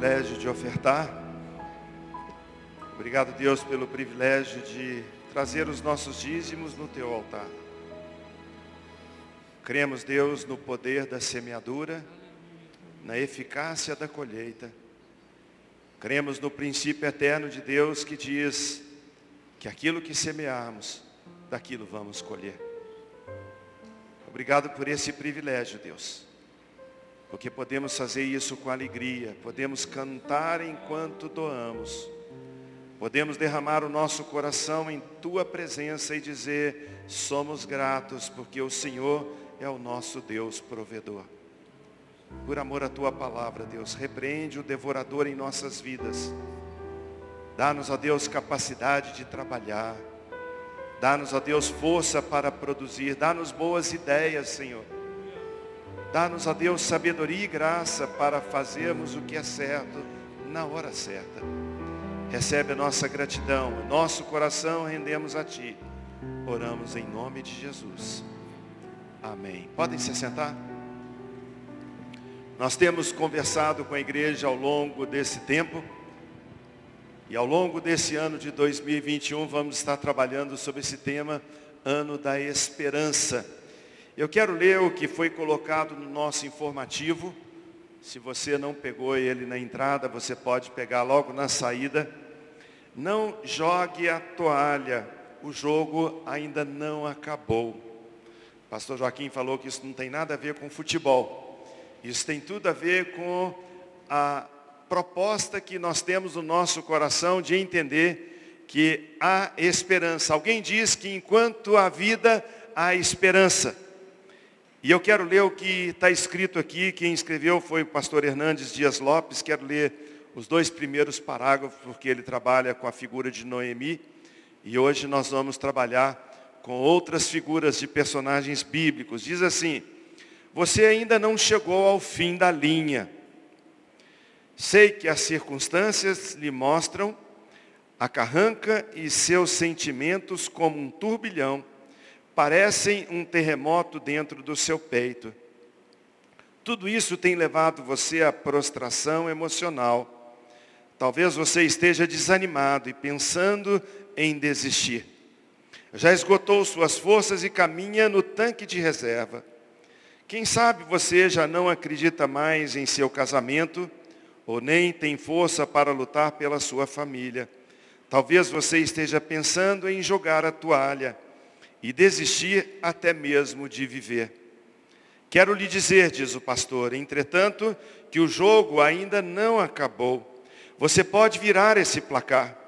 privilégio de ofertar. Obrigado, Deus, pelo privilégio de trazer os nossos dízimos no teu altar. Cremos, Deus, no poder da semeadura, na eficácia da colheita. Cremos no princípio eterno de Deus que diz que aquilo que semearmos, daquilo vamos colher. Obrigado por esse privilégio, Deus porque podemos fazer isso com alegria, podemos cantar enquanto doamos, podemos derramar o nosso coração em Tua presença e dizer, somos gratos, porque o Senhor é o nosso Deus provedor. Por amor à Tua palavra, Deus, repreende o devorador em nossas vidas. Dá-nos, ó Deus, capacidade de trabalhar. Dá-nos, ó Deus, força para produzir. Dá-nos boas ideias, Senhor Dá-nos, a Deus, sabedoria e graça para fazermos o que é certo na hora certa. Recebe a nossa gratidão, nosso coração rendemos a Ti. Oramos em nome de Jesus. Amém. Podem se sentar? Nós temos conversado com a igreja ao longo desse tempo. E ao longo desse ano de 2021 vamos estar trabalhando sobre esse tema, ano da esperança. Eu quero ler o que foi colocado no nosso informativo. Se você não pegou ele na entrada, você pode pegar logo na saída. Não jogue a toalha, o jogo ainda não acabou. Pastor Joaquim falou que isso não tem nada a ver com futebol. Isso tem tudo a ver com a proposta que nós temos no nosso coração de entender que há esperança. Alguém diz que enquanto há vida, há esperança. E eu quero ler o que está escrito aqui, quem escreveu foi o pastor Hernandes Dias Lopes, quero ler os dois primeiros parágrafos, porque ele trabalha com a figura de Noemi, e hoje nós vamos trabalhar com outras figuras de personagens bíblicos. Diz assim, você ainda não chegou ao fim da linha. Sei que as circunstâncias lhe mostram a carranca e seus sentimentos como um turbilhão parecem um terremoto dentro do seu peito. Tudo isso tem levado você à prostração emocional. Talvez você esteja desanimado e pensando em desistir. Já esgotou suas forças e caminha no tanque de reserva. Quem sabe você já não acredita mais em seu casamento ou nem tem força para lutar pela sua família. Talvez você esteja pensando em jogar a toalha e desistir até mesmo de viver. Quero lhe dizer, diz o pastor, entretanto, que o jogo ainda não acabou. Você pode virar esse placar.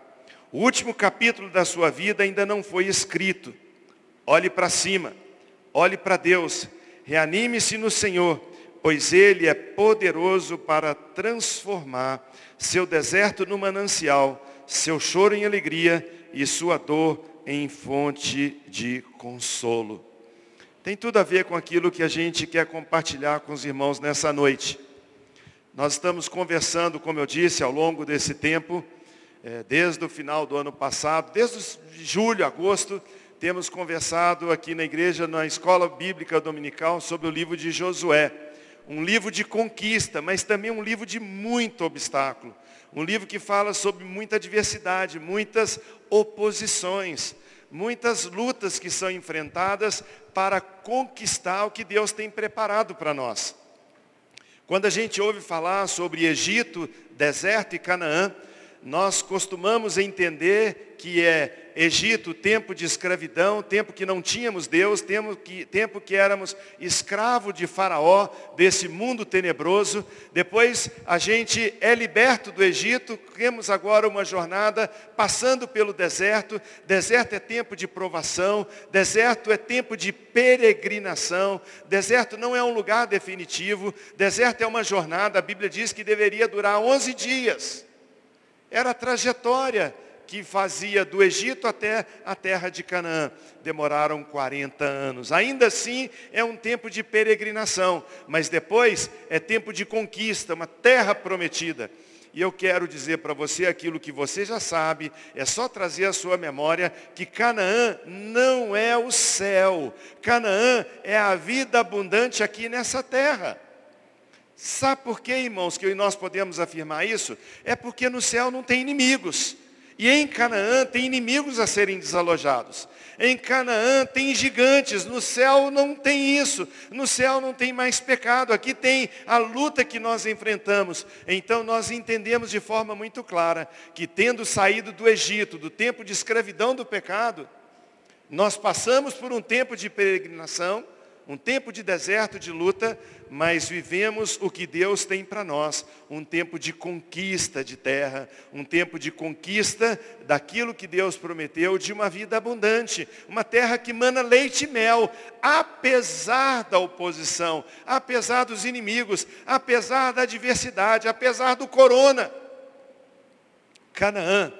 O último capítulo da sua vida ainda não foi escrito. Olhe para cima, olhe para Deus, reanime-se no Senhor, pois Ele é poderoso para transformar seu deserto no manancial, seu choro em alegria e sua dor em fonte de consolo. Tem tudo a ver com aquilo que a gente quer compartilhar com os irmãos nessa noite. Nós estamos conversando, como eu disse, ao longo desse tempo, é, desde o final do ano passado, desde julho, agosto, temos conversado aqui na igreja, na escola bíblica dominical, sobre o livro de Josué. Um livro de conquista, mas também um livro de muito obstáculo. Um livro que fala sobre muita diversidade, muitas oposições, muitas lutas que são enfrentadas para conquistar o que Deus tem preparado para nós. Quando a gente ouve falar sobre Egito, deserto e Canaã, nós costumamos entender que é Egito, tempo de escravidão, tempo que não tínhamos Deus, tempo que, tempo que éramos escravo de Faraó, desse mundo tenebroso. Depois a gente é liberto do Egito, temos agora uma jornada passando pelo deserto. Deserto é tempo de provação, deserto é tempo de peregrinação. Deserto não é um lugar definitivo, deserto é uma jornada. A Bíblia diz que deveria durar 11 dias. Era a trajetória que fazia do Egito até a terra de Canaã. Demoraram 40 anos. Ainda assim, é um tempo de peregrinação, mas depois é tempo de conquista, uma terra prometida. E eu quero dizer para você aquilo que você já sabe, é só trazer à sua memória que Canaã não é o céu. Canaã é a vida abundante aqui nessa terra. Sabe por quê, irmãos, que nós podemos afirmar isso? É porque no céu não tem inimigos. E em Canaã tem inimigos a serem desalojados. Em Canaã tem gigantes, no céu não tem isso. No céu não tem mais pecado. Aqui tem a luta que nós enfrentamos. Então nós entendemos de forma muito clara que tendo saído do Egito, do tempo de escravidão do pecado, nós passamos por um tempo de peregrinação, um tempo de deserto, de luta, mas vivemos o que Deus tem para nós, um tempo de conquista de terra, um tempo de conquista daquilo que Deus prometeu, de uma vida abundante, uma terra que mana leite e mel, apesar da oposição, apesar dos inimigos, apesar da adversidade, apesar do corona. Canaã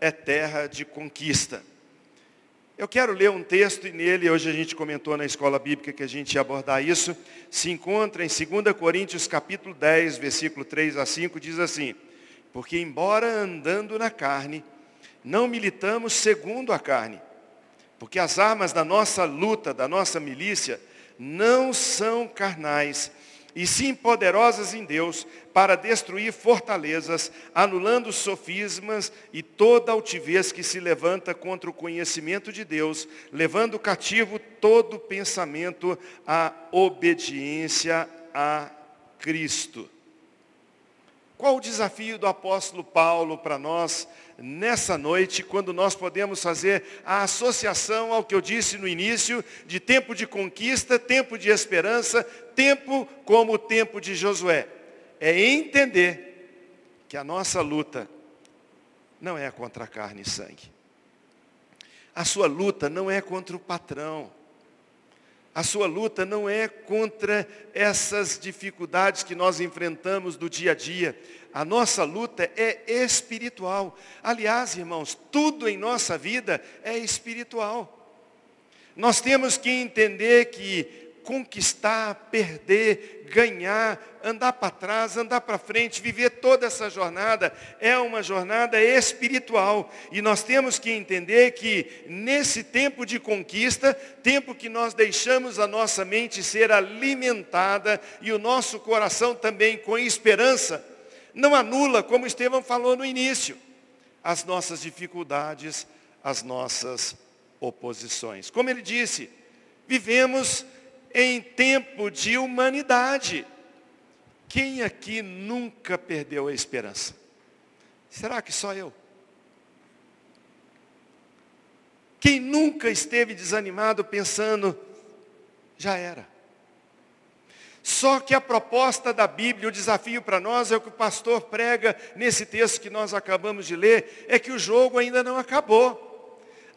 é terra de conquista. Eu quero ler um texto e nele, hoje a gente comentou na escola bíblica que a gente ia abordar isso, se encontra em 2 Coríntios capítulo 10, versículo 3 a 5, diz assim, porque embora andando na carne, não militamos segundo a carne, porque as armas da nossa luta, da nossa milícia, não são carnais, e sim poderosas em Deus para destruir fortalezas, anulando sofismas e toda altivez que se levanta contra o conhecimento de Deus, levando cativo todo pensamento à obediência a Cristo. Qual o desafio do apóstolo Paulo para nós nessa noite, quando nós podemos fazer a associação ao que eu disse no início, de tempo de conquista, tempo de esperança, tempo como o tempo de Josué. É entender que a nossa luta não é contra a carne e sangue. A sua luta não é contra o patrão. A sua luta não é contra essas dificuldades que nós enfrentamos do dia a dia. A nossa luta é espiritual. Aliás, irmãos, tudo em nossa vida é espiritual. Nós temos que entender que conquistar, perder, ganhar, andar para trás, andar para frente, viver toda essa jornada é uma jornada espiritual. E nós temos que entender que nesse tempo de conquista, tempo que nós deixamos a nossa mente ser alimentada e o nosso coração também com esperança, não anula, como Estevão falou no início, as nossas dificuldades, as nossas oposições. Como ele disse, vivemos em tempo de humanidade. Quem aqui nunca perdeu a esperança? Será que só eu? Quem nunca esteve desanimado pensando, já era. Só que a proposta da Bíblia, o desafio para nós é o que o pastor prega nesse texto que nós acabamos de ler, é que o jogo ainda não acabou.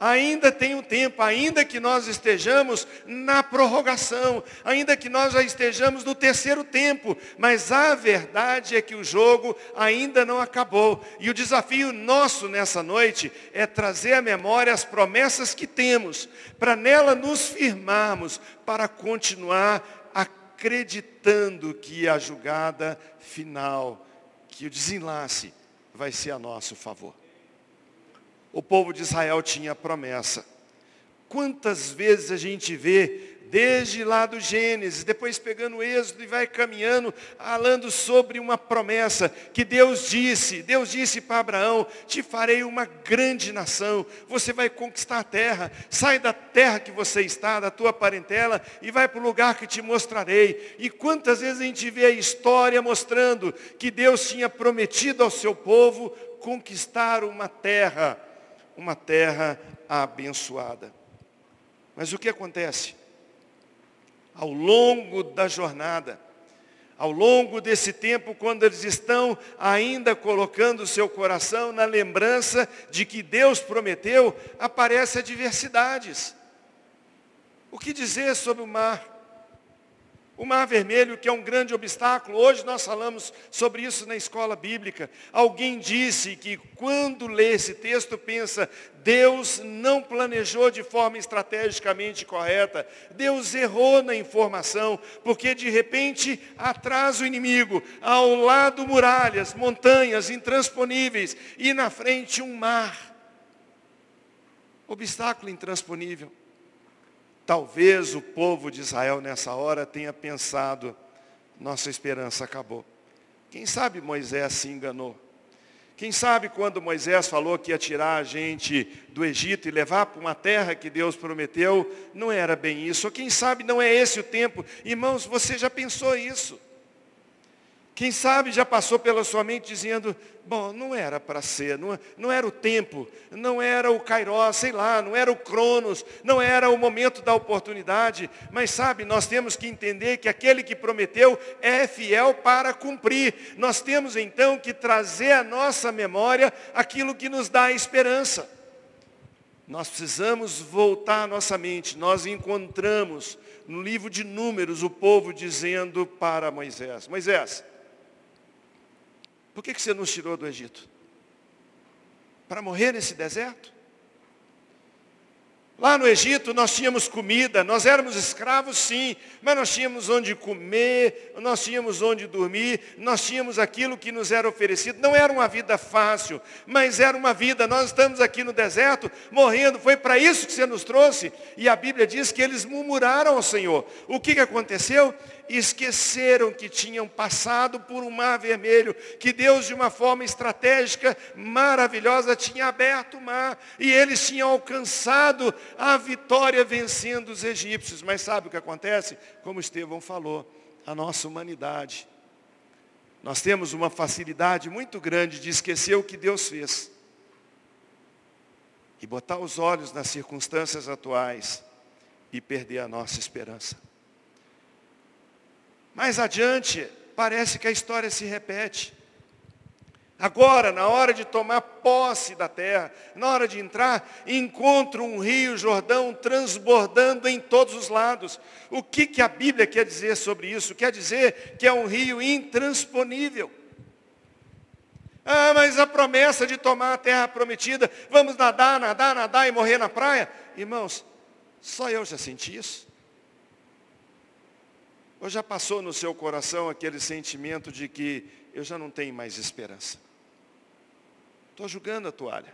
Ainda tem um tempo, ainda que nós estejamos na prorrogação, ainda que nós já estejamos no terceiro tempo, mas a verdade é que o jogo ainda não acabou. E o desafio nosso nessa noite é trazer à memória as promessas que temos, para nela nos firmarmos, para continuar acreditando que a julgada final, que o desenlace vai ser a nosso favor. O povo de Israel tinha promessa. Quantas vezes a gente vê desde lá do Gênesis, depois pegando o Êxodo e vai caminhando, falando sobre uma promessa que Deus disse, Deus disse para Abraão, te farei uma grande nação, você vai conquistar a terra, sai da terra que você está, da tua parentela, e vai para o lugar que te mostrarei. E quantas vezes a gente vê a história mostrando que Deus tinha prometido ao seu povo conquistar uma terra, uma terra abençoada. Mas o que acontece? ao longo da jornada, ao longo desse tempo, quando eles estão ainda colocando o seu coração na lembrança de que Deus prometeu, aparecem adversidades. O que dizer sobre o mar? O Mar Vermelho, que é um grande obstáculo, hoje nós falamos sobre isso na escola bíblica. Alguém disse que quando lê esse texto pensa, Deus não planejou de forma estrategicamente correta, Deus errou na informação, porque de repente atrás o inimigo, ao lado muralhas, montanhas intransponíveis e na frente um mar. Obstáculo intransponível. Talvez o povo de Israel nessa hora tenha pensado, nossa esperança acabou. Quem sabe Moisés se enganou? Quem sabe quando Moisés falou que ia tirar a gente do Egito e levar para uma terra que Deus prometeu, não era bem isso. Ou quem sabe não é esse o tempo. Irmãos, você já pensou isso? Quem sabe já passou pela sua mente dizendo, bom, não era para ser, não, não era o tempo, não era o Kairos, sei lá, não era o Cronos, não era o momento da oportunidade, mas sabe, nós temos que entender que aquele que prometeu é fiel para cumprir. Nós temos então que trazer à nossa memória aquilo que nos dá esperança. Nós precisamos voltar à nossa mente. Nós encontramos no livro de Números o povo dizendo para Moisés: Moisés, por que, que você nos tirou do Egito? Para morrer nesse deserto? Lá no Egito nós tínhamos comida, nós éramos escravos sim, mas nós tínhamos onde comer, nós tínhamos onde dormir, nós tínhamos aquilo que nos era oferecido. Não era uma vida fácil, mas era uma vida. Nós estamos aqui no deserto morrendo, foi para isso que você nos trouxe. E a Bíblia diz que eles murmuraram ao Senhor. O que, que aconteceu? Esqueceram que tinham passado por um mar vermelho, que Deus, de uma forma estratégica maravilhosa, tinha aberto o mar e eles tinham alcançado a vitória vencendo os egípcios. Mas sabe o que acontece? Como Estevão falou, a nossa humanidade. Nós temos uma facilidade muito grande de esquecer o que Deus fez e botar os olhos nas circunstâncias atuais e perder a nossa esperança. Mais adiante, parece que a história se repete. Agora, na hora de tomar posse da terra, na hora de entrar, encontro um rio Jordão transbordando em todos os lados. O que, que a Bíblia quer dizer sobre isso? Quer dizer que é um rio intransponível. Ah, mas a promessa de tomar a terra prometida, vamos nadar, nadar, nadar e morrer na praia. Irmãos, só eu já senti isso. Ou já passou no seu coração aquele sentimento de que eu já não tenho mais esperança? Estou jogando a toalha.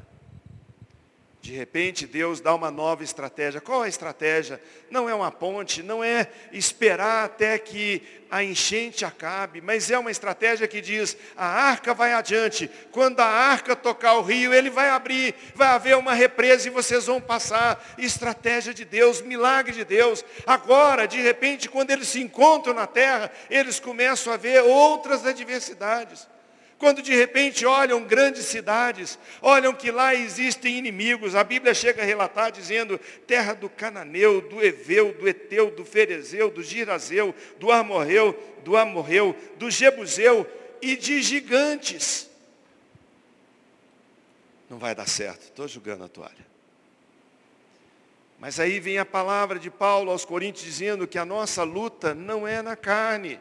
De repente, Deus dá uma nova estratégia. Qual a estratégia? Não é uma ponte, não é esperar até que a enchente acabe, mas é uma estratégia que diz: a arca vai adiante. Quando a arca tocar o rio, ele vai abrir, vai haver uma represa e vocês vão passar. Estratégia de Deus, milagre de Deus. Agora, de repente, quando eles se encontram na terra, eles começam a ver outras adversidades. Quando de repente olham grandes cidades, olham que lá existem inimigos, a Bíblia chega a relatar dizendo terra do Cananeu, do Eveu, do Eteu, do Ferezeu, do Girazeu, do Amorreu, do Amorreu, do Jebuseu e de gigantes. Não vai dar certo, estou jogando a toalha. Mas aí vem a palavra de Paulo aos Coríntios dizendo que a nossa luta não é na carne,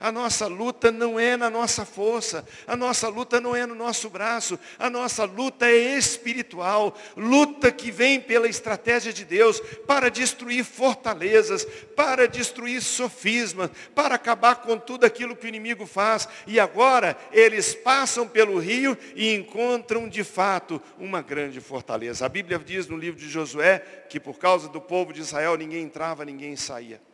a nossa luta não é na nossa força, a nossa luta não é no nosso braço, a nossa luta é espiritual, luta que vem pela estratégia de Deus para destruir fortalezas, para destruir sofismas, para acabar com tudo aquilo que o inimigo faz. E agora eles passam pelo rio e encontram de fato uma grande fortaleza. A Bíblia diz no livro de Josué que por causa do povo de Israel ninguém entrava, ninguém saía.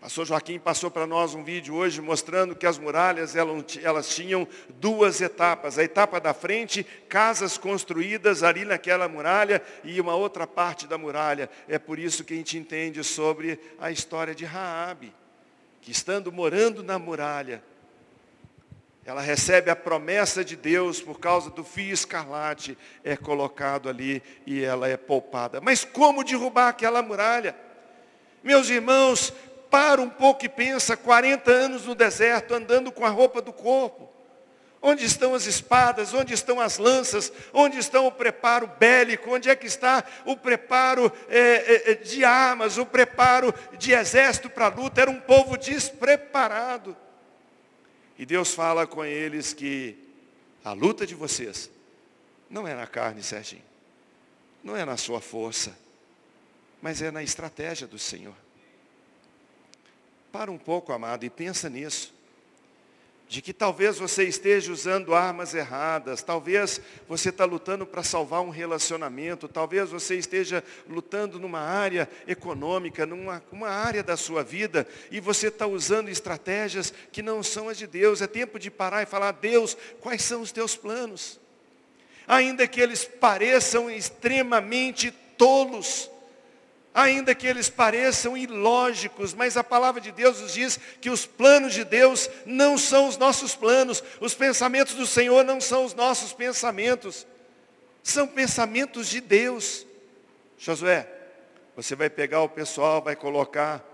Pastor Joaquim passou para nós um vídeo hoje mostrando que as muralhas elas tinham duas etapas. A etapa da frente, casas construídas ali naquela muralha e uma outra parte da muralha. É por isso que a gente entende sobre a história de Raabe, que estando morando na muralha, ela recebe a promessa de Deus por causa do fio escarlate, é colocado ali e ela é poupada. Mas como derrubar aquela muralha? Meus irmãos, para um pouco e pensa, 40 anos no deserto, andando com a roupa do corpo. Onde estão as espadas? Onde estão as lanças? Onde está o preparo bélico? Onde é que está o preparo é, é, é de armas, o preparo de exército para a luta? Era um povo despreparado. E Deus fala com eles que a luta de vocês não é na carne, Serginho. Não é na sua força, mas é na estratégia do Senhor. Para um pouco, amado, e pensa nisso. de que talvez você esteja usando armas erradas, talvez você está lutando para salvar um relacionamento, talvez você esteja lutando numa área econômica, numa uma área da sua vida, e você está usando estratégias que não são as de Deus. É tempo de parar e falar, Deus, quais são os teus planos? Ainda que eles pareçam extremamente tolos, ainda que eles pareçam ilógicos, mas a palavra de Deus nos diz que os planos de Deus não são os nossos planos, os pensamentos do Senhor não são os nossos pensamentos, são pensamentos de Deus. Josué, você vai pegar o pessoal, vai colocar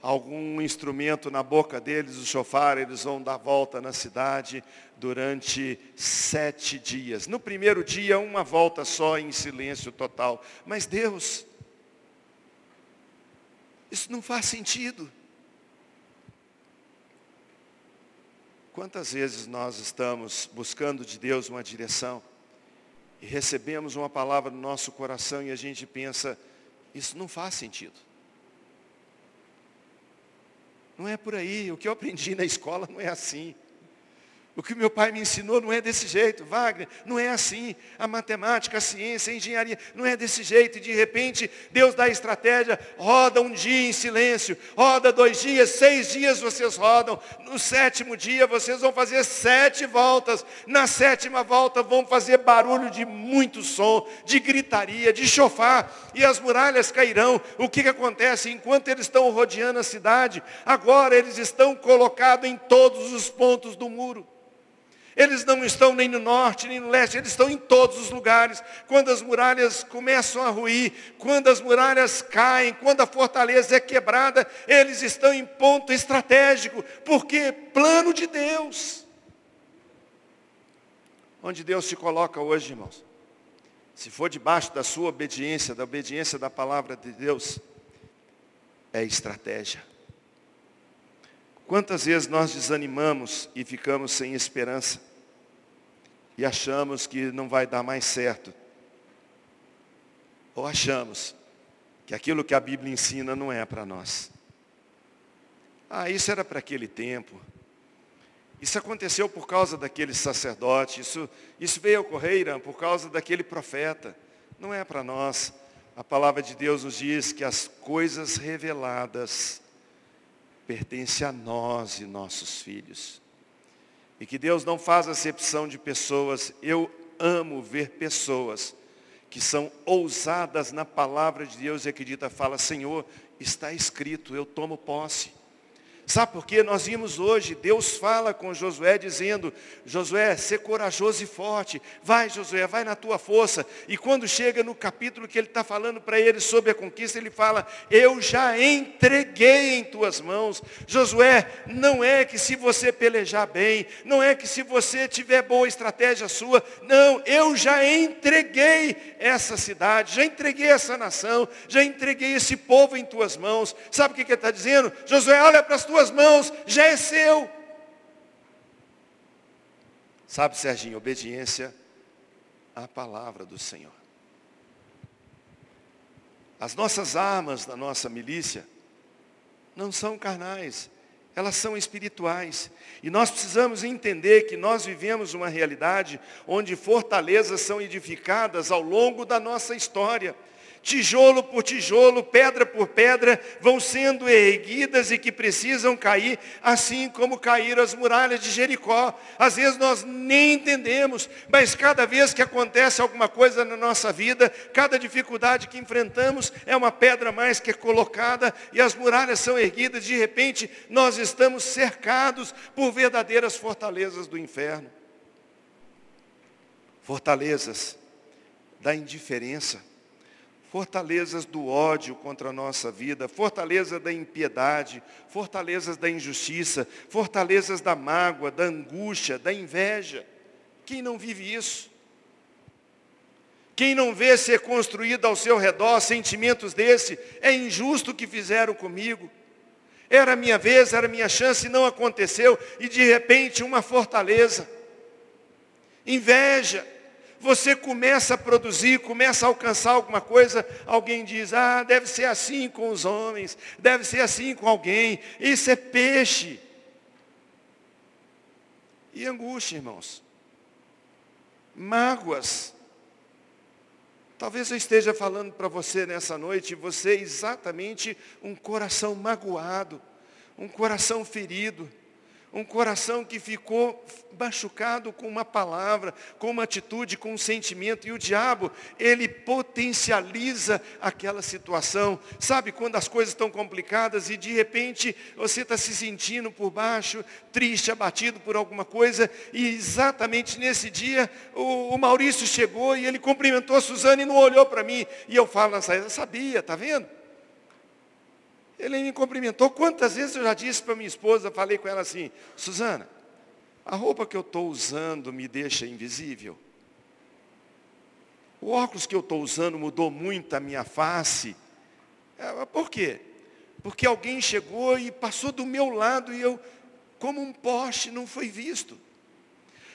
algum instrumento na boca deles, o chofar, eles vão dar volta na cidade durante sete dias. No primeiro dia, uma volta só em silêncio total. Mas Deus, isso não faz sentido. Quantas vezes nós estamos buscando de Deus uma direção e recebemos uma palavra no nosso coração e a gente pensa, isso não faz sentido. Não é por aí, o que eu aprendi na escola não é assim. O que meu pai me ensinou não é desse jeito, Wagner, não é assim. A matemática, a ciência, a engenharia, não é desse jeito. E de repente, Deus dá a estratégia, roda um dia em silêncio, roda dois dias, seis dias vocês rodam. No sétimo dia vocês vão fazer sete voltas. Na sétima volta vão fazer barulho de muito som, de gritaria, de chofar. E as muralhas cairão. O que, que acontece? Enquanto eles estão rodeando a cidade, agora eles estão colocados em todos os pontos do muro. Eles não estão nem no norte, nem no leste, eles estão em todos os lugares. Quando as muralhas começam a ruir, quando as muralhas caem, quando a fortaleza é quebrada, eles estão em ponto estratégico, porque plano de Deus. Onde Deus te coloca hoje, irmãos? Se for debaixo da sua obediência, da obediência da palavra de Deus, é estratégia. Quantas vezes nós desanimamos e ficamos sem esperança e achamos que não vai dar mais certo? Ou achamos que aquilo que a Bíblia ensina não é para nós? Ah, isso era para aquele tempo. Isso aconteceu por causa daquele sacerdote. Isso, isso veio ocorrer por causa daquele profeta. Não é para nós. A palavra de Deus nos diz que as coisas reveladas pertence a nós e nossos filhos. E que Deus não faz acepção de pessoas. Eu amo ver pessoas que são ousadas na palavra de Deus e acredita, fala, Senhor, está escrito, eu tomo posse. Sabe por quê? Nós vimos hoje, Deus fala com Josué dizendo, Josué, ser corajoso e forte. Vai, Josué, vai na tua força. E quando chega no capítulo que ele está falando para ele sobre a conquista, ele fala, eu já entreguei em tuas mãos. Josué, não é que se você pelejar bem, não é que se você tiver boa estratégia sua, não, eu já entreguei essa cidade, já entreguei essa nação, já entreguei esse povo em tuas mãos. Sabe o que, que ele está dizendo? Josué, olha para as tuas mãos, já é seu. Sabe, Serginho, obediência à palavra do Senhor. As nossas armas da nossa milícia não são carnais, elas são espirituais. E nós precisamos entender que nós vivemos uma realidade onde fortalezas são edificadas ao longo da nossa história tijolo por tijolo, pedra por pedra, vão sendo erguidas e que precisam cair, assim como caíram as muralhas de Jericó. Às vezes nós nem entendemos, mas cada vez que acontece alguma coisa na nossa vida, cada dificuldade que enfrentamos é uma pedra mais que é colocada e as muralhas são erguidas, de repente nós estamos cercados por verdadeiras fortalezas do inferno. Fortalezas da indiferença fortalezas do ódio contra a nossa vida, fortaleza da impiedade, fortalezas da injustiça, fortalezas da mágoa, da angústia, da inveja. Quem não vive isso? Quem não vê ser construído ao seu redor sentimentos desse, é injusto o que fizeram comigo. Era minha vez, era minha chance não aconteceu, e de repente uma fortaleza. Inveja, você começa a produzir, começa a alcançar alguma coisa, alguém diz, ah, deve ser assim com os homens, deve ser assim com alguém, isso é peixe. e angústia, irmãos. Mágoas. Talvez eu esteja falando para você nessa noite, você é exatamente um coração magoado, um coração ferido um coração que ficou machucado com uma palavra, com uma atitude, com um sentimento. E o diabo, ele potencializa aquela situação. Sabe quando as coisas estão complicadas e de repente você está se sentindo por baixo, triste, abatido por alguma coisa. E exatamente nesse dia o, o Maurício chegou e ele cumprimentou a Suzana e não olhou para mim. E eu falo na saída, sabia, tá vendo? Ele me cumprimentou. Quantas vezes eu já disse para minha esposa, falei com ela assim, Suzana, a roupa que eu estou usando me deixa invisível. O óculos que eu estou usando mudou muito a minha face. É, por quê? Porque alguém chegou e passou do meu lado e eu, como um poste, não foi visto.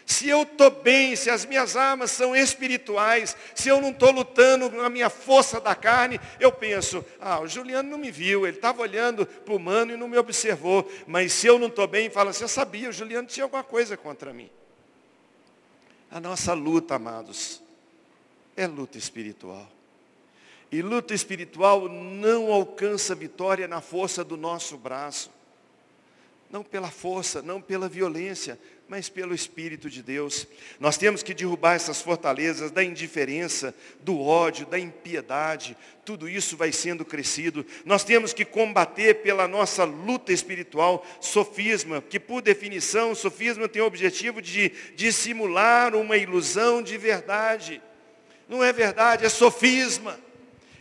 Se eu estou bem, se as minhas armas são espirituais, se eu não estou lutando com a minha força da carne, eu penso, ah, o Juliano não me viu, ele estava olhando para o mano e não me observou. Mas se eu não estou bem, fala assim, eu sabia, o Juliano tinha alguma coisa contra mim. A nossa luta, amados, é luta espiritual. E luta espiritual não alcança vitória na força do nosso braço. Não pela força, não pela violência, mas pelo Espírito de Deus. Nós temos que derrubar essas fortalezas da indiferença, do ódio, da impiedade. Tudo isso vai sendo crescido. Nós temos que combater pela nossa luta espiritual sofisma, que por definição, sofisma tem o objetivo de dissimular uma ilusão de verdade. Não é verdade, é sofisma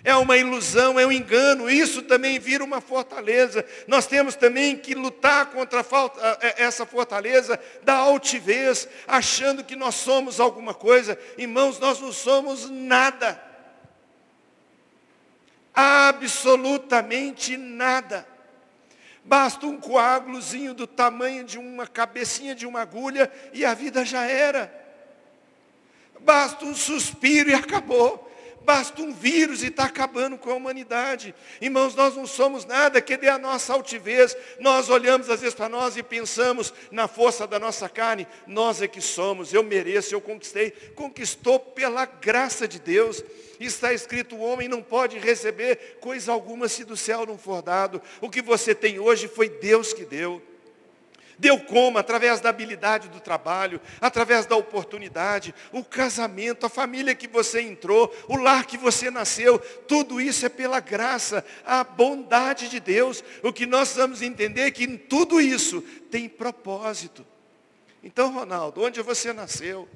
é uma ilusão, é um engano, isso também vira uma fortaleza. Nós temos também que lutar contra essa fortaleza da altivez, achando que nós somos alguma coisa. Irmãos, nós não somos nada. Absolutamente nada. Basta um coágulozinho do tamanho de uma cabecinha de uma agulha e a vida já era. Basta um suspiro e acabou. Basta um vírus e está acabando com a humanidade. Irmãos, nós não somos nada, que dê a nossa altivez. Nós olhamos às vezes para nós e pensamos na força da nossa carne. Nós é que somos, eu mereço, eu conquistei. Conquistou pela graça de Deus. Está escrito, o homem não pode receber coisa alguma se do céu não for dado. O que você tem hoje foi Deus que deu. Deu como? Através da habilidade do trabalho, através da oportunidade, o casamento, a família que você entrou, o lar que você nasceu, tudo isso é pela graça, a bondade de Deus. O que nós vamos entender é que em tudo isso tem propósito. Então, Ronaldo, onde você nasceu,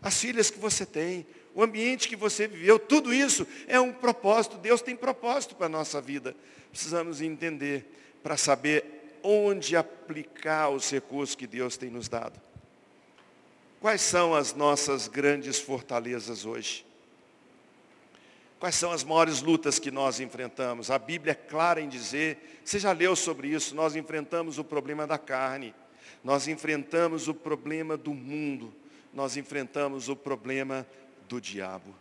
as filhas que você tem, o ambiente que você viveu, tudo isso é um propósito. Deus tem propósito para a nossa vida. Precisamos entender para saber onde aplicar os recursos que Deus tem nos dado. Quais são as nossas grandes fortalezas hoje? Quais são as maiores lutas que nós enfrentamos? A Bíblia é clara em dizer, você já leu sobre isso, nós enfrentamos o problema da carne, nós enfrentamos o problema do mundo, nós enfrentamos o problema do diabo.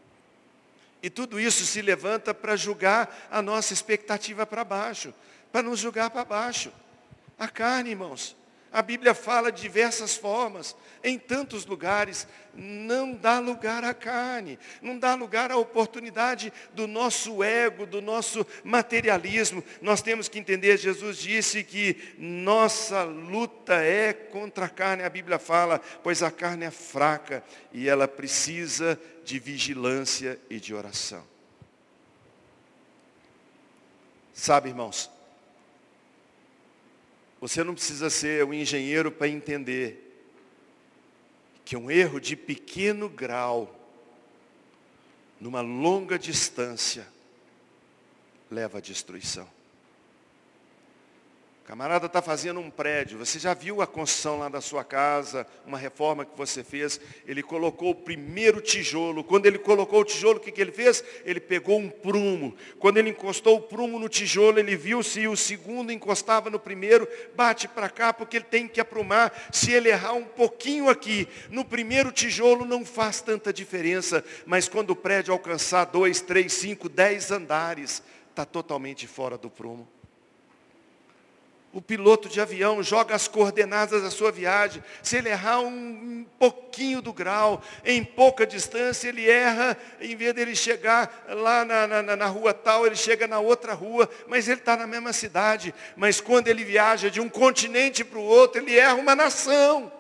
E tudo isso se levanta para julgar a nossa expectativa para baixo, para nos julgar para baixo. A carne, irmãos. A Bíblia fala de diversas formas, em tantos lugares, não dá lugar à carne, não dá lugar à oportunidade do nosso ego, do nosso materialismo. Nós temos que entender, Jesus disse que nossa luta é contra a carne, a Bíblia fala, pois a carne é fraca e ela precisa de vigilância e de oração. Sabe, irmãos, você não precisa ser um engenheiro para entender que um erro de pequeno grau, numa longa distância, leva à destruição camarada está fazendo um prédio, você já viu a construção lá da sua casa, uma reforma que você fez, ele colocou o primeiro tijolo, quando ele colocou o tijolo, o que, que ele fez? Ele pegou um prumo, quando ele encostou o prumo no tijolo, ele viu se o segundo encostava no primeiro, bate para cá, porque ele tem que aprumar, se ele errar um pouquinho aqui, no primeiro tijolo não faz tanta diferença, mas quando o prédio alcançar dois, três, cinco, dez andares, está totalmente fora do prumo. O piloto de avião joga as coordenadas da sua viagem. Se ele errar um pouquinho do grau, em pouca distância, ele erra, em vez dele chegar lá na, na, na rua tal, ele chega na outra rua, mas ele está na mesma cidade. Mas quando ele viaja de um continente para o outro, ele erra uma nação.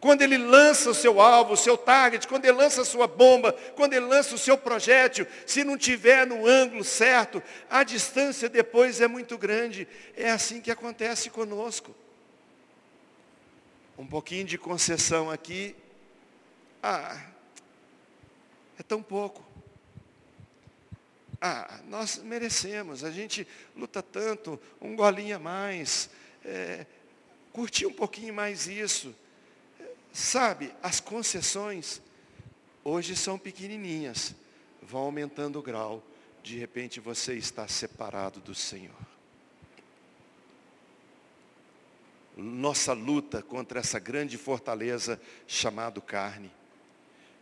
Quando ele lança o seu alvo, o seu target, quando ele lança a sua bomba, quando ele lança o seu projétil, se não tiver no ângulo certo, a distância depois é muito grande. É assim que acontece conosco. Um pouquinho de concessão aqui. Ah, é tão pouco. Ah, nós merecemos, a gente luta tanto, um golinho a mais, é, curtir um pouquinho mais isso. Sabe, as concessões hoje são pequenininhas, vão aumentando o grau. De repente você está separado do Senhor. Nossa luta contra essa grande fortaleza chamado carne.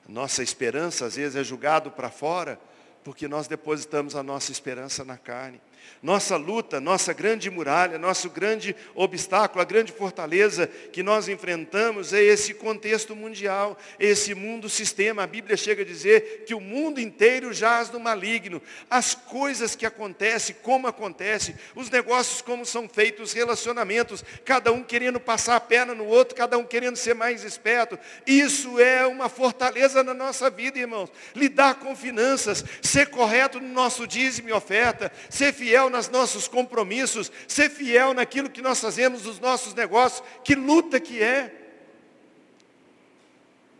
Nossa esperança às vezes é julgado para fora, porque nós depositamos a nossa esperança na carne. Nossa luta, nossa grande muralha, nosso grande obstáculo, a grande fortaleza que nós enfrentamos é esse contexto mundial, esse mundo sistema. A Bíblia chega a dizer que o mundo inteiro jaz no maligno. As coisas que acontecem, como acontece, os negócios como são feitos, os relacionamentos, cada um querendo passar a perna no outro, cada um querendo ser mais esperto. Isso é uma fortaleza na nossa vida, irmãos. Lidar com finanças, ser correto no nosso dízimo e oferta, ser fiel fiel nos nossos compromissos, ser fiel naquilo que nós fazemos nos nossos negócios. Que luta que é.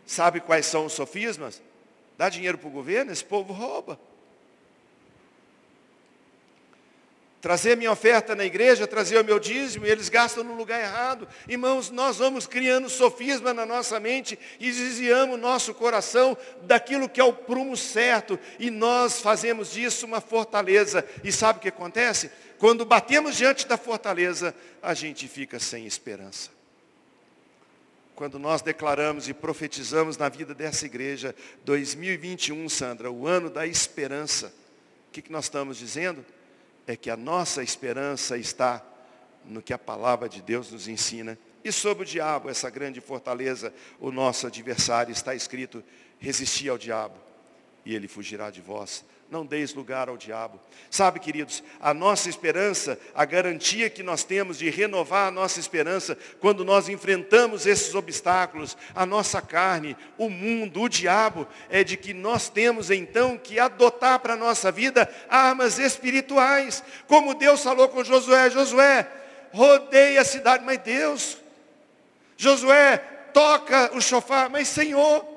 Sabe quais são os sofismas? Dá dinheiro para o governo, esse povo rouba. Trazer minha oferta na igreja, trazer o meu dízimo, e eles gastam no lugar errado. Irmãos, nós vamos criando sofisma na nossa mente e desviamos o nosso coração daquilo que é o prumo certo, e nós fazemos disso uma fortaleza. E sabe o que acontece? Quando batemos diante da fortaleza, a gente fica sem esperança. Quando nós declaramos e profetizamos na vida dessa igreja, 2021, Sandra, o ano da esperança, o que, que nós estamos dizendo? É que a nossa esperança está no que a palavra de Deus nos ensina. E sobre o diabo, essa grande fortaleza, o nosso adversário, está escrito, resistir ao diabo e ele fugirá de vós. Não deis lugar ao diabo. Sabe, queridos, a nossa esperança, a garantia que nós temos de renovar a nossa esperança quando nós enfrentamos esses obstáculos, a nossa carne, o mundo, o diabo, é de que nós temos então que adotar para a nossa vida armas espirituais. Como Deus falou com Josué, Josué, rodeia a cidade, mas Deus, Josué, toca o chofar, mas Senhor,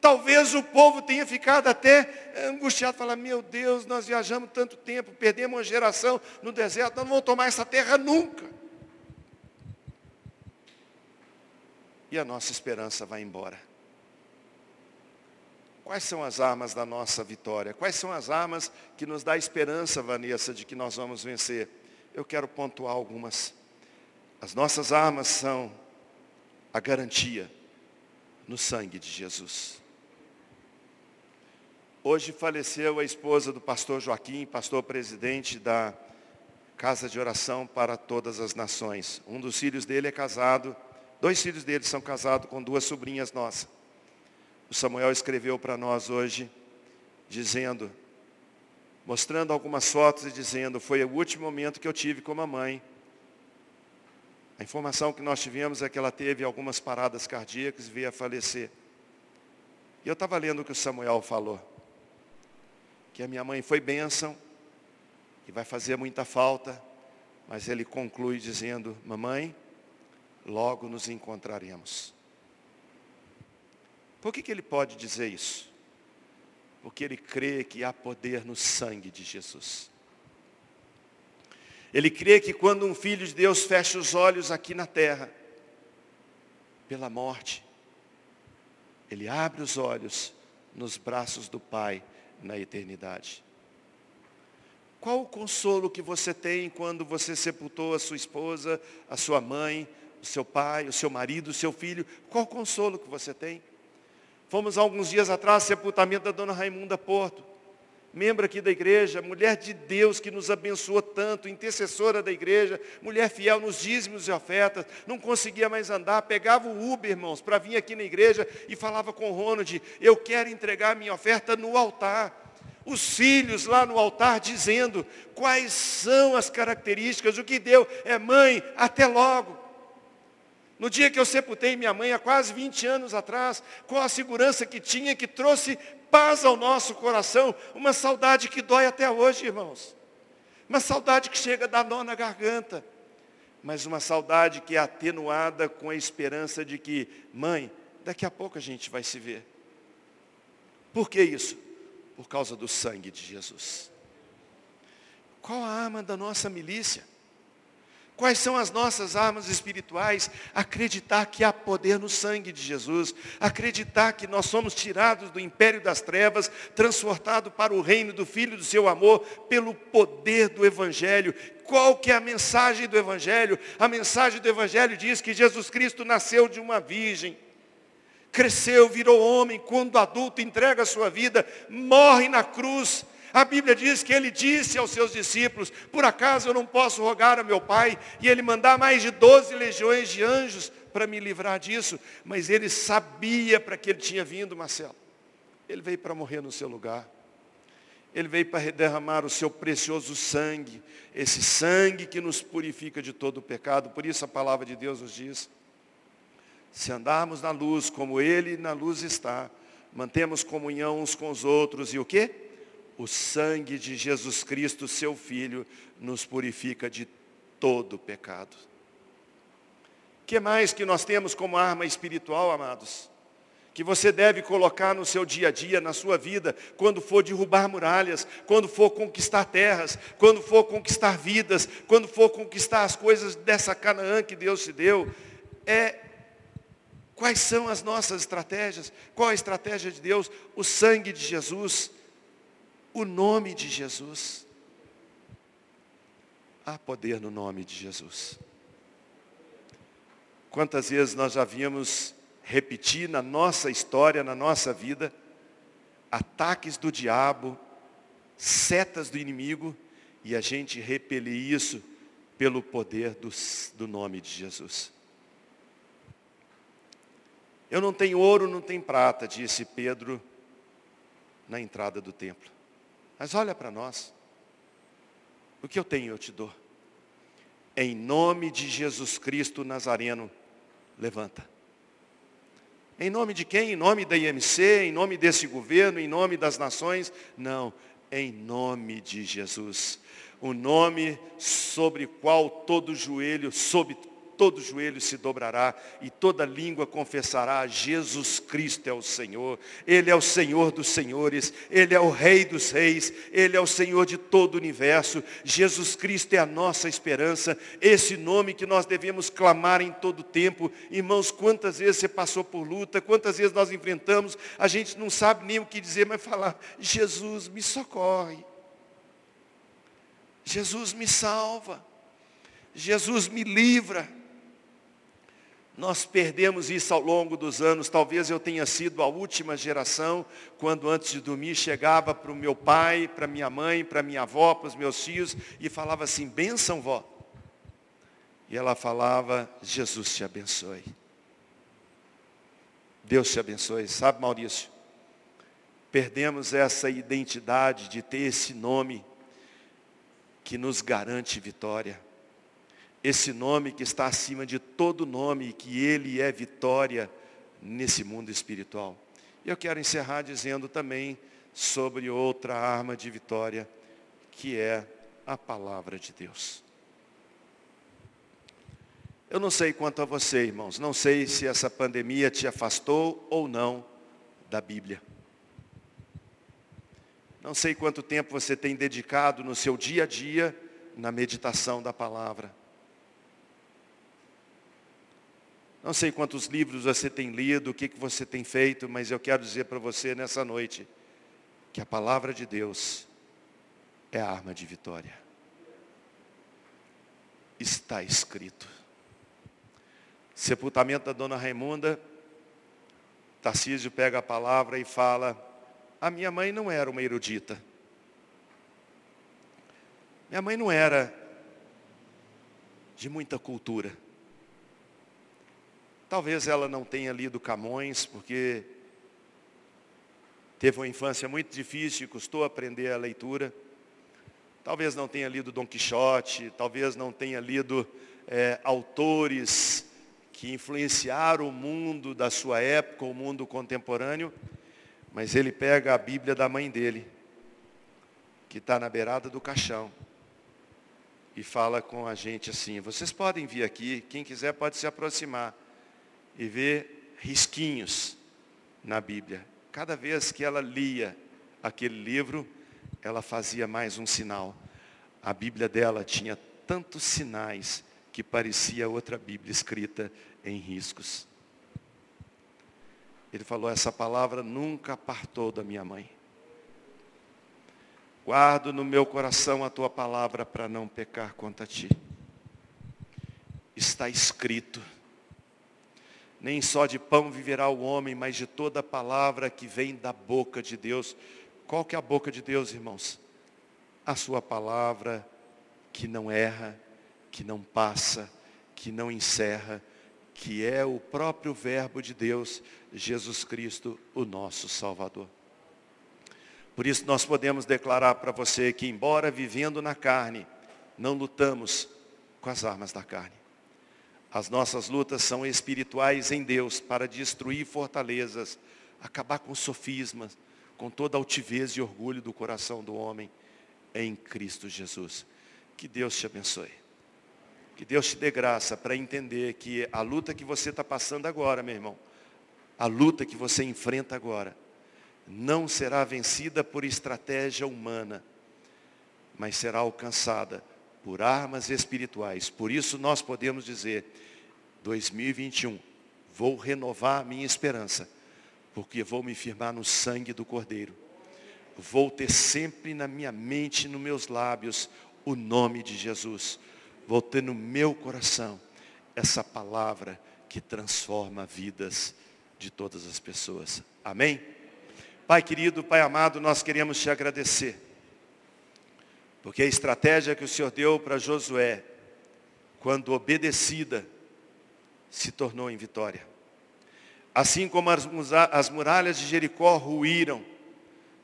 Talvez o povo tenha ficado até angustiado, falar, meu Deus, nós viajamos tanto tempo, perdemos uma geração no deserto, nós não vamos tomar essa terra nunca. E a nossa esperança vai embora. Quais são as armas da nossa vitória? Quais são as armas que nos dá esperança, Vanessa, de que nós vamos vencer? Eu quero pontuar algumas. As nossas armas são a garantia no sangue de Jesus. Hoje faleceu a esposa do pastor Joaquim, pastor presidente da Casa de Oração para Todas as Nações. Um dos filhos dele é casado, dois filhos dele são casados com duas sobrinhas nossas. O Samuel escreveu para nós hoje, dizendo, mostrando algumas fotos e dizendo, foi o último momento que eu tive com a mãe. A informação que nós tivemos é que ela teve algumas paradas cardíacas e veio a falecer. E eu estava lendo o que o Samuel falou que a minha mãe foi bênção, que vai fazer muita falta, mas ele conclui dizendo, mamãe, logo nos encontraremos. Por que, que ele pode dizer isso? Porque ele crê que há poder no sangue de Jesus. Ele crê que quando um filho de Deus fecha os olhos aqui na terra, pela morte, ele abre os olhos nos braços do Pai na eternidade. Qual o consolo que você tem quando você sepultou a sua esposa, a sua mãe, o seu pai, o seu marido, o seu filho? Qual o consolo que você tem? Fomos alguns dias atrás, sepultamento da dona Raimunda Porto. Membro aqui da igreja, mulher de Deus que nos abençoou tanto, intercessora da igreja, mulher fiel nos dízimos e ofertas, não conseguia mais andar, pegava o Uber, irmãos, para vir aqui na igreja e falava com o Ronald, eu quero entregar minha oferta no altar. Os filhos lá no altar dizendo quais são as características, o que deu é mãe, até logo. No dia que eu sepultei minha mãe, há quase 20 anos atrás, com a segurança que tinha, que trouxe paz ao nosso coração, uma saudade que dói até hoje, irmãos. Uma saudade que chega da dor na garganta, mas uma saudade que é atenuada com a esperança de que, mãe, daqui a pouco a gente vai se ver. Por que isso? Por causa do sangue de Jesus. Qual a arma da nossa milícia? Quais são as nossas armas espirituais? Acreditar que há poder no sangue de Jesus, acreditar que nós somos tirados do império das trevas, transportados para o reino do Filho do seu amor, pelo poder do Evangelho. Qual que é a mensagem do Evangelho? A mensagem do Evangelho diz que Jesus Cristo nasceu de uma virgem, cresceu, virou homem, quando adulto entrega a sua vida, morre na cruz, a Bíblia diz que ele disse aos seus discípulos, por acaso eu não posso rogar a meu Pai e ele mandar mais de 12 legiões de anjos para me livrar disso, mas ele sabia para que ele tinha vindo, Marcelo. Ele veio para morrer no seu lugar. Ele veio para derramar o seu precioso sangue, esse sangue que nos purifica de todo o pecado. Por isso a palavra de Deus nos diz: se andarmos na luz como Ele na luz está, mantemos comunhão uns com os outros e o quê? O sangue de Jesus Cristo, seu Filho, nos purifica de todo pecado. que mais que nós temos como arma espiritual, amados? Que você deve colocar no seu dia a dia, na sua vida, quando for derrubar muralhas, quando for conquistar terras, quando for conquistar vidas, quando for conquistar as coisas dessa Canaã que Deus te deu, é quais são as nossas estratégias? Qual a estratégia de Deus? O sangue de Jesus o nome de Jesus. Há poder no nome de Jesus. Quantas vezes nós já vimos repetir na nossa história, na nossa vida, ataques do diabo, setas do inimigo, e a gente repelir isso pelo poder do, do nome de Jesus. Eu não tenho ouro, não tenho prata, disse Pedro na entrada do templo. Mas olha para nós. O que eu tenho eu te dou. Em nome de Jesus Cristo Nazareno, levanta. Em nome de quem? Em nome da IMC, em nome desse governo, em nome das nações? Não, em nome de Jesus. O nome sobre qual todo joelho, sobre todo joelho se dobrará e toda língua confessará: Jesus Cristo é o Senhor. Ele é o Senhor dos senhores, Ele é o Rei dos reis, Ele é o Senhor de todo o universo. Jesus Cristo é a nossa esperança, esse nome que nós devemos clamar em todo tempo. Irmãos, quantas vezes você passou por luta, quantas vezes nós enfrentamos, a gente não sabe nem o que dizer, mas falar: Jesus me socorre. Jesus me salva. Jesus me livra. Nós perdemos isso ao longo dos anos. Talvez eu tenha sido a última geração, quando antes de dormir chegava para o meu pai, para minha mãe, para minha avó, para os meus filhos e falava assim: benção, vó. E ela falava: Jesus te abençoe. Deus te abençoe. Sabe, Maurício? Perdemos essa identidade de ter esse nome que nos garante vitória esse nome que está acima de todo nome, que ele é vitória nesse mundo espiritual. E eu quero encerrar dizendo também sobre outra arma de vitória, que é a palavra de Deus. Eu não sei quanto a você, irmãos, não sei se essa pandemia te afastou ou não da Bíblia. Não sei quanto tempo você tem dedicado no seu dia a dia na meditação da palavra. Não sei quantos livros você tem lido, o que, que você tem feito, mas eu quero dizer para você nessa noite que a palavra de Deus é a arma de vitória. Está escrito. Sepultamento da dona Raimunda, Tarcísio pega a palavra e fala, a minha mãe não era uma erudita, Minha mãe não era de muita cultura. Talvez ela não tenha lido Camões, porque teve uma infância muito difícil e custou aprender a leitura. Talvez não tenha lido Dom Quixote, talvez não tenha lido é, autores que influenciaram o mundo da sua época, o mundo contemporâneo, mas ele pega a Bíblia da mãe dele, que está na beirada do caixão, e fala com a gente assim, vocês podem vir aqui, quem quiser pode se aproximar e ver risquinhos na Bíblia. Cada vez que ela lia aquele livro, ela fazia mais um sinal. A Bíblia dela tinha tantos sinais que parecia outra Bíblia escrita em riscos. Ele falou, essa palavra nunca apartou da minha mãe. Guardo no meu coração a tua palavra para não pecar contra ti. Está escrito nem só de pão viverá o homem, mas de toda palavra que vem da boca de Deus. Qual que é a boca de Deus, irmãos? A sua palavra que não erra, que não passa, que não encerra, que é o próprio verbo de Deus, Jesus Cristo, o nosso Salvador. Por isso nós podemos declarar para você que embora vivendo na carne, não lutamos com as armas da carne. As nossas lutas são espirituais em Deus para destruir fortalezas, acabar com sofismas, com toda altivez e orgulho do coração do homem em Cristo Jesus. Que Deus te abençoe. Que Deus te dê graça para entender que a luta que você está passando agora, meu irmão, a luta que você enfrenta agora, não será vencida por estratégia humana, mas será alcançada por armas espirituais. Por isso nós podemos dizer, 2021, vou renovar minha esperança, porque vou me firmar no sangue do Cordeiro. Vou ter sempre na minha mente nos meus lábios o nome de Jesus. Vou ter no meu coração essa palavra que transforma vidas de todas as pessoas. Amém? Pai querido, Pai amado, nós queremos te agradecer porque a estratégia que o Senhor deu para Josué, quando obedecida, se tornou em vitória. Assim como as, as muralhas de Jericó ruíram,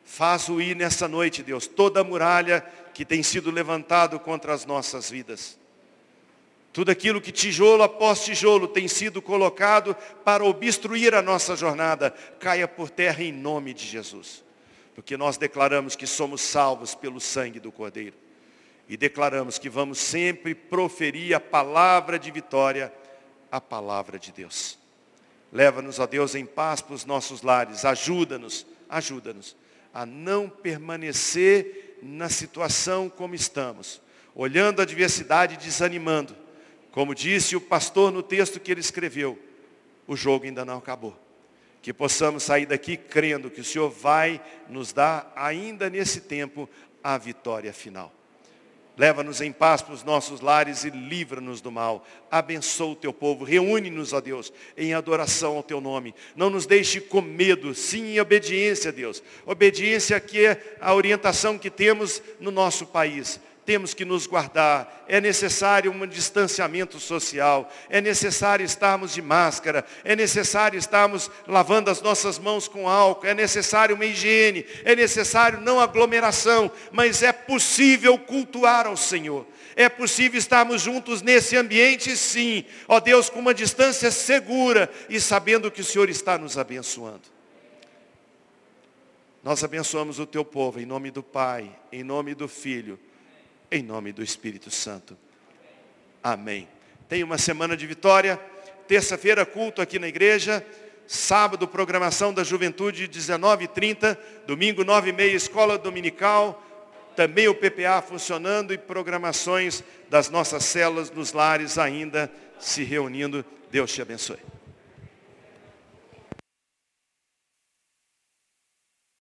faz ruir nessa noite, Deus, toda a muralha que tem sido levantado contra as nossas vidas. Tudo aquilo que tijolo após tijolo tem sido colocado para obstruir a nossa jornada, caia por terra em nome de Jesus porque nós declaramos que somos salvos pelo sangue do Cordeiro. E declaramos que vamos sempre proferir a palavra de vitória, a palavra de Deus. Leva-nos, ó Deus, em paz para os nossos lares. Ajuda-nos, ajuda-nos a não permanecer na situação como estamos, olhando a adversidade e desanimando. Como disse o pastor no texto que ele escreveu, o jogo ainda não acabou que possamos sair daqui crendo que o Senhor vai nos dar, ainda nesse tempo, a vitória final. Leva-nos em paz para os nossos lares e livra-nos do mal. Abençoa o teu povo. Reúne-nos, ó Deus, em adoração ao teu nome. Não nos deixe com medo, sim em obediência, Deus. Obediência que é a orientação que temos no nosso país temos que nos guardar, é necessário um distanciamento social, é necessário estarmos de máscara, é necessário estarmos lavando as nossas mãos com álcool, é necessário uma higiene, é necessário não aglomeração, mas é possível cultuar ao Senhor. É possível estarmos juntos nesse ambiente, sim, ó Deus, com uma distância segura e sabendo que o Senhor está nos abençoando. Nós abençoamos o teu povo em nome do Pai, em nome do Filho em nome do Espírito Santo. Amém. Tenha uma semana de vitória. Terça-feira, culto aqui na igreja. Sábado, programação da juventude, 19h30. Domingo, 9h30, escola dominical. Também o PPA funcionando e programações das nossas células nos lares ainda se reunindo. Deus te abençoe.